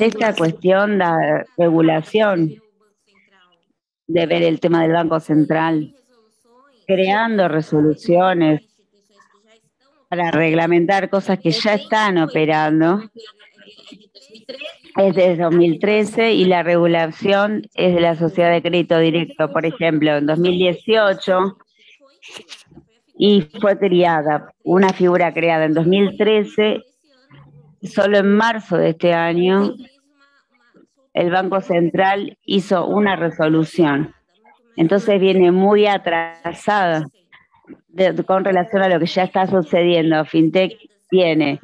Esta cuestión de regulación, de ver el tema del Banco Central, creando resoluciones para reglamentar cosas que ya están operando, es de 2013 y la regulación es de la sociedad de crédito directo, por ejemplo, en 2018 y fue creada una figura creada en 2013, solo en marzo de este año el Banco Central hizo una resolución. Entonces viene muy atrasada con relación a lo que ya está sucediendo. FinTech tiene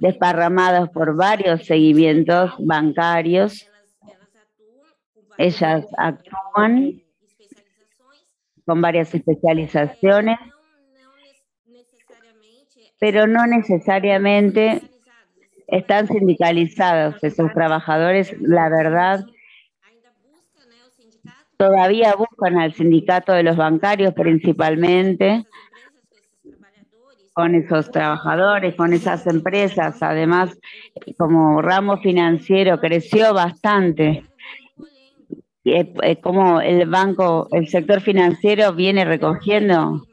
desparramados por varios seguimientos bancarios. Ellas actúan con varias especializaciones, pero no necesariamente están sindicalizados esos trabajadores. La verdad, todavía buscan al sindicato de los bancarios principalmente con esos trabajadores, con esas empresas. Además, como ramo financiero creció bastante. Como el banco, el sector financiero viene recogiendo,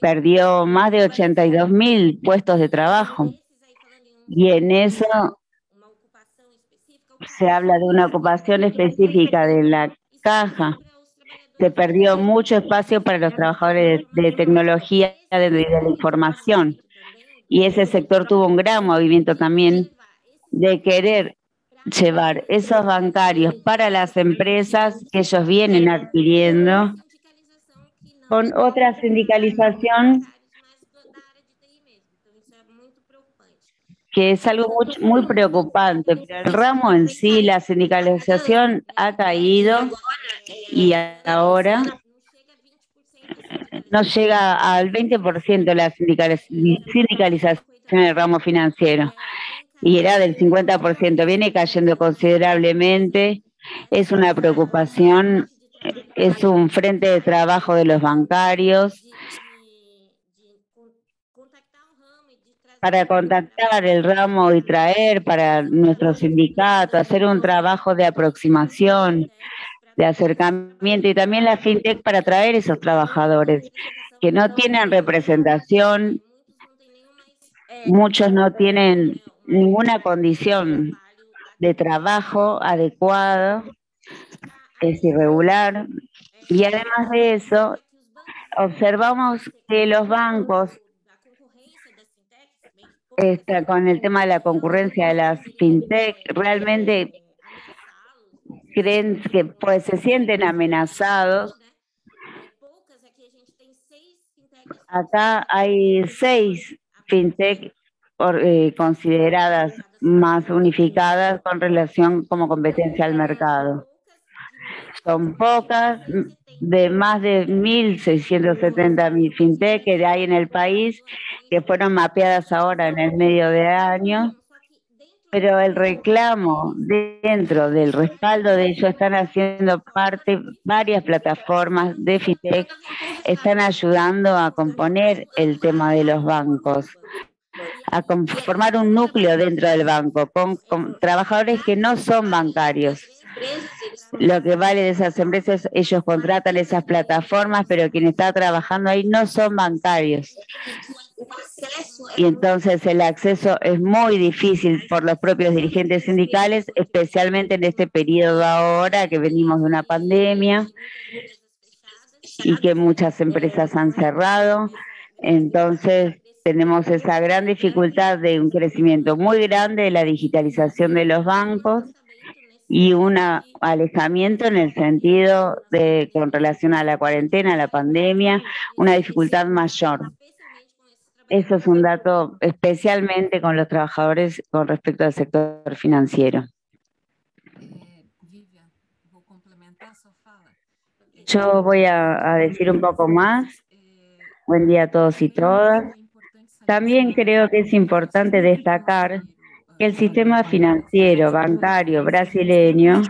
perdió más de 82 mil puestos de trabajo. Y en eso se habla de una ocupación específica de la caja se perdió mucho espacio para los trabajadores de, tecnología de, de, la información. Y ese sector tuvo un gran movimiento también de querer llevar esos bancarios para las empresas que ellos vienen adquiriendo con otra sindicalización que es algo muy, muy preocupante. El ramo en sí, la sindicalización ha caído y ahora no llega al 20% la sindicalización en el ramo financiero. Y era del 50%, viene cayendo considerablemente, es una preocupación, es un frente de trabajo de los bancarios para contactar el ramo y traer para nuestro sindicato, hacer un trabajo de aproximación, de acercamiento y también la fintech para traer esos trabajadores que no tienen representación, muchos no tienen ninguna condición de trabajo adecuado, es irregular. Y además de eso observamos que los bancos está con el tema de la concurrencia de las fintech, realmente creen que pues se sienten amenazados. Acá hay seis fintech eh, consideradas más unificadas con relación como competencia al mercado. Son pocas, de más de 1.670 fintech que hay en el país, que fueron mapeadas ahora en el medio de año, pero el reclamo dentro del respaldo de ellos están haciendo parte varias plataformas de fintech, están ayudando a componer el tema de los bancos a formar un núcleo dentro del banco con trabajadores que no son bancarios lo que vale de esas empresas, ellos contratan esas plataformas, pero quien está trabajando ahí no son bancarios. Y entonces el acceso es muy difícil por los propios dirigentes sindicales, especialmente en este periodo ahora que venimos de una pandemia y que muchas empresas han cerrado. Entonces tenemos esa gran dificultad de un crecimiento muy grande de la digitalización de los bancos y un alejamiento en el sentido de, con relación a la cuarentena, la pandemia, una dificultad mayor. Eso es un dato especialmente con los trabajadores con respecto al sector financiero. Yo voy a, a decir un poco más. Buen día a todos y todas. También creo que es importante destacar el sistema financiero bancario brasileño.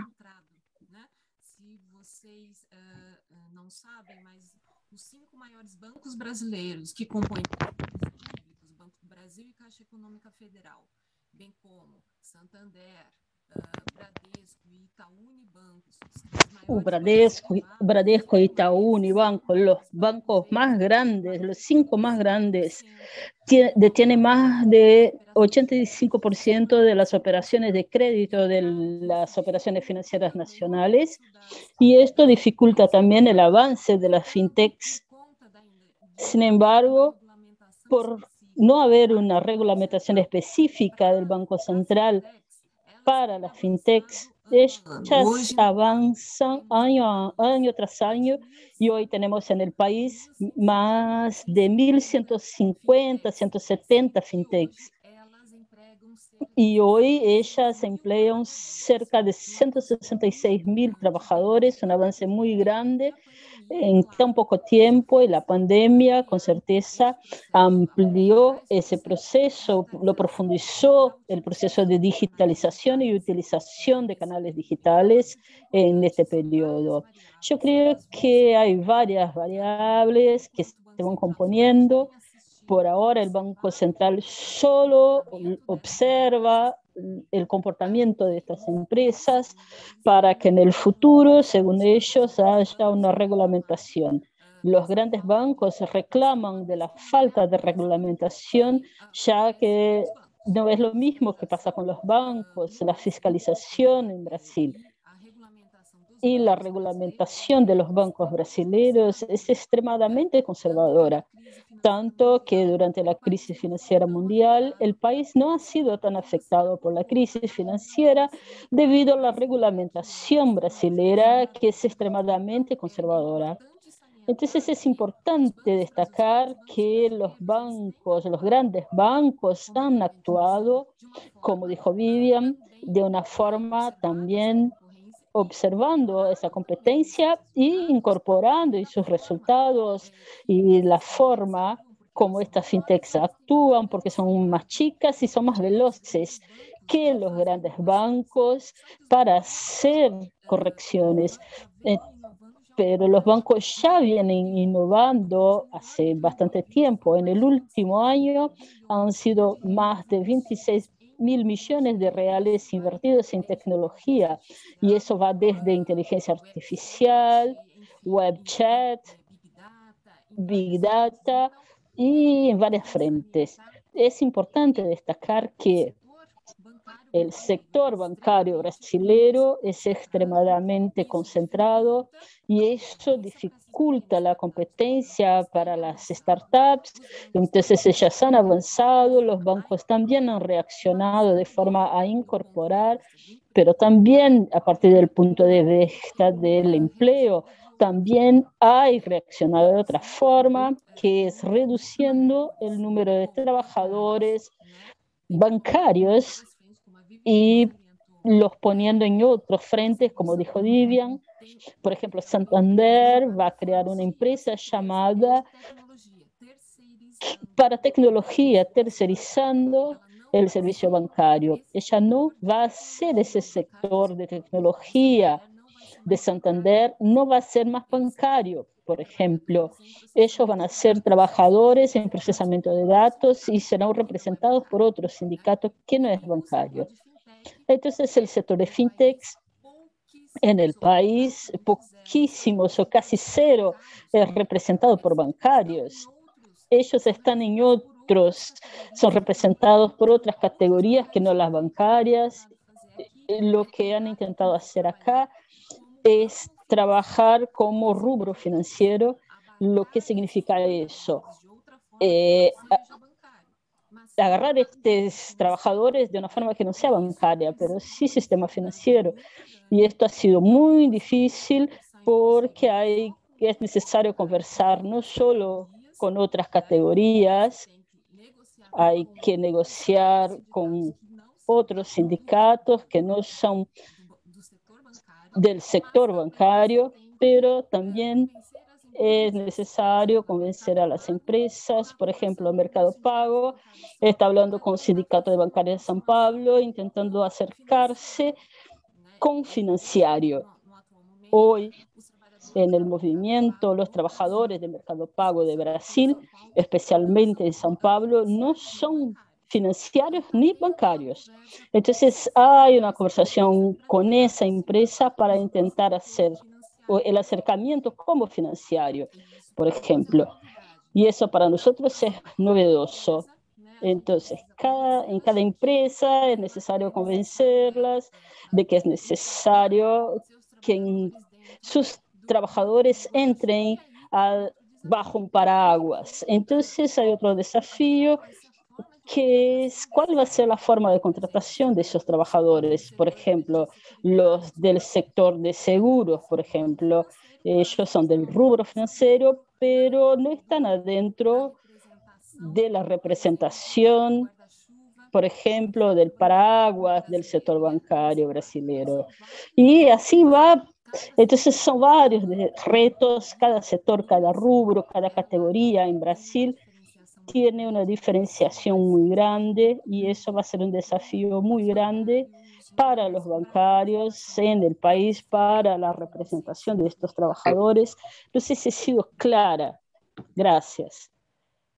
Brasileiros que compõem os bancos do Brasil e Caixa Econômica Federal o Bradesco, Bradesco, Itaú, Unibanco, los bancos más grandes, los cinco más grandes, detienen más de 85% de las operaciones de crédito de las operaciones financieras nacionales y esto dificulta también el avance de las fintechs. Sin embargo, por no haber una regulamentación específica del Banco Central para las fintechs, ellas avanzan año, año tras año y hoy tenemos en el país más de 1.150, 170 fintechs. Y hoy ellas emplean cerca de 166 mil trabajadores, un avance muy grande en tan poco tiempo y la pandemia con certeza amplió ese proceso, lo profundizó el proceso de digitalización y utilización de canales digitales en este periodo. Yo creo que hay varias variables que se van componiendo. Por ahora el Banco Central solo observa el comportamiento de estas empresas para que en el futuro, según ellos, haya una regulamentación. Los grandes bancos reclaman de la falta de regulamentación, ya que no es lo mismo que pasa con los bancos, la fiscalización en Brasil y la regulamentación de los bancos brasileños es extremadamente conservadora, tanto que durante la crisis financiera mundial el país no ha sido tan afectado por la crisis financiera debido a la regulamentación brasilera que es extremadamente conservadora. Entonces es importante destacar que los bancos, los grandes bancos han actuado, como dijo Vivian, de una forma también observando esa competencia e incorporando sus resultados y la forma como estas fintechs actúan, porque son más chicas y son más veloces que los grandes bancos para hacer correcciones. Eh, pero los bancos ya vienen innovando hace bastante tiempo. En el último año han sido más de 26 mil millones de reales invertidos en tecnología y eso va desde inteligencia artificial, web chat, big data y en varias frentes. Es importante destacar que el sector bancario brasilero es extremadamente concentrado y eso dificulta la competencia para las startups. Entonces ellas han avanzado, los bancos también han reaccionado de forma a incorporar, pero también a partir del punto de vista del empleo, también hay reaccionado de otra forma, que es reduciendo el número de trabajadores bancarios y los poniendo en otros frentes, como dijo Vivian. Por ejemplo, Santander va a crear una empresa llamada para tecnología, tercerizando el servicio bancario. Ella no va a ser ese sector de tecnología de Santander, no va a ser más bancario, por ejemplo. Ellos van a ser trabajadores en procesamiento de datos y serán representados por otro sindicato que no es bancario. Entonces, el sector de fintechs en el país, poquísimos o casi cero, es representado por bancarios. Ellos están en otros, son representados por otras categorías que no las bancarias. Lo que han intentado hacer acá es trabajar como rubro financiero. Lo que significa eso? Eh, agarrar estos trabajadores de una forma que no sea bancaria, pero sí sistema financiero. Y esto ha sido muy difícil porque hay, es necesario conversar no solo con otras categorías, hay que negociar con otros sindicatos que no son del sector bancario, pero también es necesario convencer a las empresas, por ejemplo, Mercado Pago está hablando con el Sindicato de Bancarios de San Pablo, intentando acercarse con financiario. Hoy, en el movimiento, los trabajadores de Mercado Pago de Brasil, especialmente en San Pablo, no son financieros ni bancarios. Entonces hay una conversación con esa empresa para intentar hacer el acercamiento como financiero, por ejemplo. Y eso para nosotros es novedoso. Entonces, cada, en cada empresa es necesario convencerlas de que es necesario que sus trabajadores entren bajo un paraguas. Entonces, hay otro desafío que es cuál va a ser la forma de contratación de esos trabajadores. Por ejemplo, los del sector de seguros, por ejemplo, ellos son del rubro financiero, pero no están adentro de la representación, por ejemplo, del paraguas del sector bancario brasileño. Y así va. Entonces son varios retos, cada sector, cada rubro, cada categoría en Brasil tiene una diferenciación muy grande y eso va a ser un desafío muy grande para los bancarios en el país, para la representación de estos trabajadores. Si he sido clara. Gracias.